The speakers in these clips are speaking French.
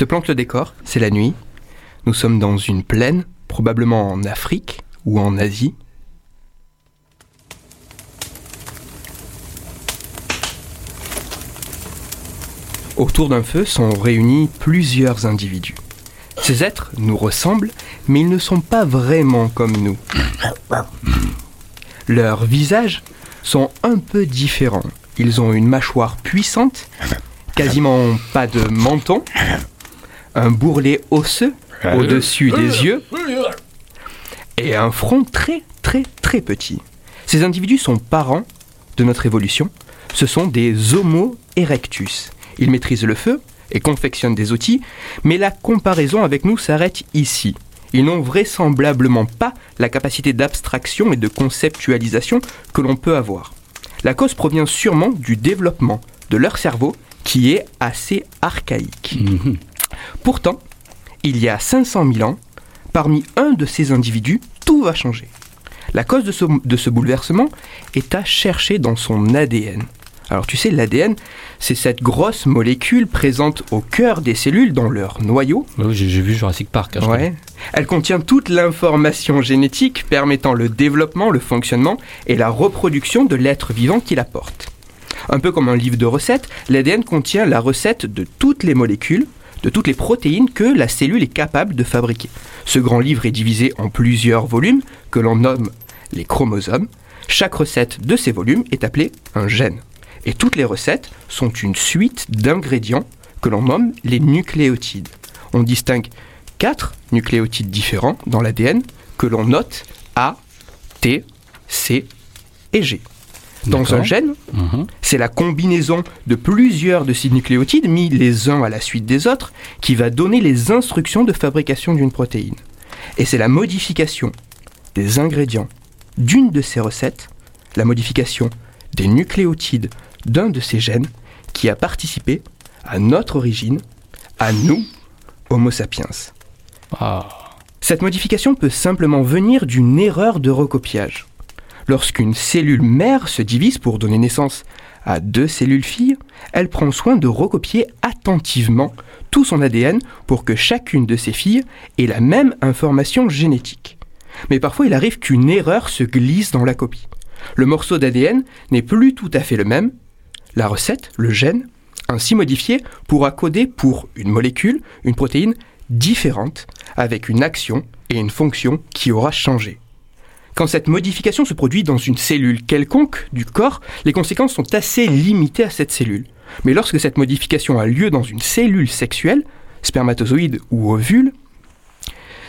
Te plante le décor, c'est la nuit. Nous sommes dans une plaine, probablement en Afrique ou en Asie. Autour d'un feu sont réunis plusieurs individus. Ces êtres nous ressemblent, mais ils ne sont pas vraiment comme nous. Leurs visages sont un peu différents. Ils ont une mâchoire puissante, quasiment pas de menton, un bourrelet osseux au-dessus des yeux et un front très très très petit. Ces individus sont parents de notre évolution. Ce sont des Homo erectus. Ils maîtrisent le feu et confectionnent des outils, mais la comparaison avec nous s'arrête ici. Ils n'ont vraisemblablement pas la capacité d'abstraction et de conceptualisation que l'on peut avoir. La cause provient sûrement du développement de leur cerveau qui est assez archaïque. Pourtant, il y a 500 000 ans, parmi un de ces individus, tout va changer. La cause de ce, de ce bouleversement est à chercher dans son ADN. Alors tu sais, l'ADN, c'est cette grosse molécule présente au cœur des cellules dans leur noyau. Oui, j'ai vu Jurassic Park. hein. Ouais. Elle contient toute l'information génétique permettant le développement, le fonctionnement et la reproduction de l'être vivant qui la porte. Un peu comme un livre de recettes, l'ADN contient la recette de toutes les molécules, de toutes les protéines que la cellule est capable de fabriquer. Ce grand livre est divisé en plusieurs volumes que l'on nomme les chromosomes. Chaque recette de ces volumes est appelée un gène. Et toutes les recettes sont une suite d'ingrédients que l'on nomme les nucléotides. On distingue quatre nucléotides différents dans l'ADN que l'on note A, T, C et G. Dans un gène, Mhm. c'est la combinaison de plusieurs de ces nucléotides mis les uns à la suite des autres qui va donner les instructions de fabrication d'une protéine. Et c'est la modification des ingrédients d'une de ces recettes, la modification des nucléotides d'un de ces gènes qui a participé à notre origine, à nous, Homo sapiens. Ah. Cette modification peut simplement venir d'une erreur de recopiage. Lorsqu'une cellule mère se divise pour donner naissance à deux cellules filles, elle prend soin de recopier attentivement tout son ADN pour que chacune de ses filles ait la même information génétique. Mais parfois il arrive qu'une erreur se glisse dans la copie. Le morceau d'ADN n'est plus tout à fait le même. La recette, le gène, ainsi modifié, pourra coder pour une molécule, une protéine différente, avec une action et une fonction qui aura changé. Quand cette modification se produit dans une cellule quelconque du corps, les conséquences sont assez limitées à cette cellule. Mais lorsque cette modification a lieu dans une cellule sexuelle, spermatozoïde ou ovule,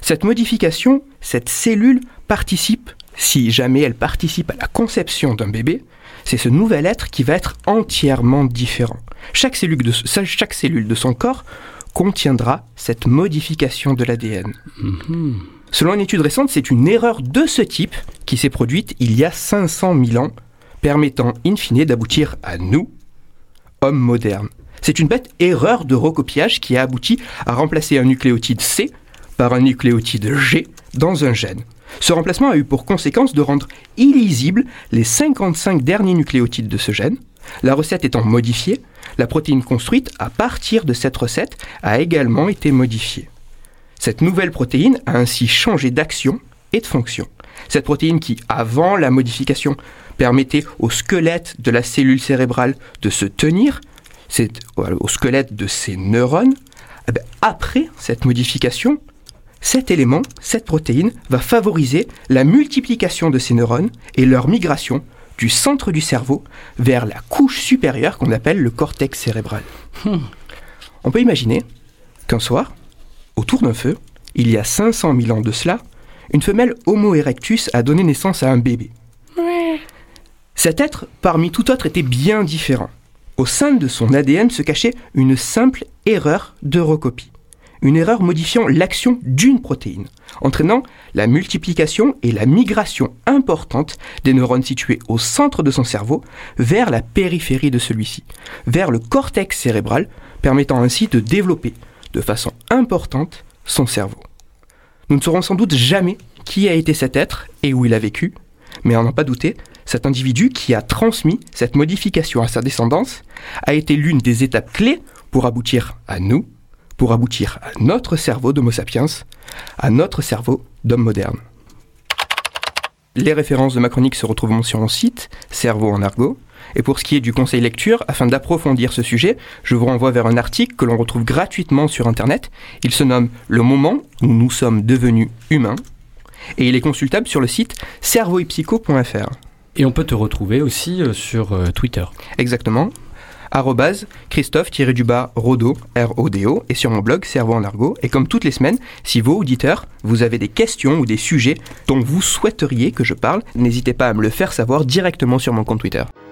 cette modification, cette cellule participe, si jamais elle participe à la conception d'un bébé, c'est ce nouvel être qui va être entièrement différent. Chaque cellule de, chaque cellule de son corps contiendra cette modification de l'ADN. Selon une étude récente, c'est une erreur de ce type qui s'est produite il y a 500 000 ans, permettant in fine d'aboutir à nous, hommes modernes. C'est une bête erreur de recopiage qui a abouti à remplacer un nucléotide C par un nucléotide G dans un gène. Ce remplacement a eu pour conséquence de rendre illisibles les 55 derniers nucléotides de ce gène. La recette étant modifiée, la protéine construite à partir de cette recette a également été modifiée. Cette nouvelle protéine a ainsi changé d'action et de fonction. Cette protéine qui, avant la modification, permettait au squelette de la cellule cérébrale de se tenir, c'est voilà, au squelette de ses neurones, eh ben, après cette modification, cet élément, cette protéine, va favoriser la multiplication de ces neurones et leur migration du centre du cerveau vers la couche supérieure qu'on appelle le cortex cérébral. On peut imaginer qu'un soir, autour d'un feu, il y a 500 000 ans de cela, une femelle Homo erectus a donné naissance à un bébé. Cet être, parmi tout autre, était bien différent. Au sein de son ADN se cachait une simple erreur de recopie. Une erreur modifiant l'action d'une protéine, entraînant la multiplication et la migration importante des neurones situés au centre de son cerveau vers la périphérie de celui-ci, vers le cortex cérébral, permettant ainsi de développer de façon importante son cerveau. Nous ne saurons sans doute jamais qui a été cet être et où il a vécu, mais en n'en pas douter, cet individu qui a transmis cette modification à sa descendance a été l'une des étapes clés pour aboutir à nous, pour aboutir à notre cerveau d'Homo sapiens, à notre cerveau d'homme moderne. Les références de ma chronique se retrouvent sur mon site, Cerveau en argot. Et pour ce qui est du conseil lecture, afin d'approfondir ce sujet, je vous renvoie vers un article que l'on retrouve gratuitement sur Internet. Il se nomme Le moment où nous sommes devenus humains. Et il est consultable sur le site cerveauetpsycho.fr. Et on peut te retrouver aussi euh, sur euh, Twitter. Exactement. Arrobase Christophe-du-bas Rodo, R-O-D-O, et sur mon blog Cerveau en argot. Et comme toutes les semaines, si vos auditeurs, vous avez des questions ou des sujets dont vous souhaiteriez que je parle, n'hésitez pas à me le faire savoir directement sur mon compte Twitter.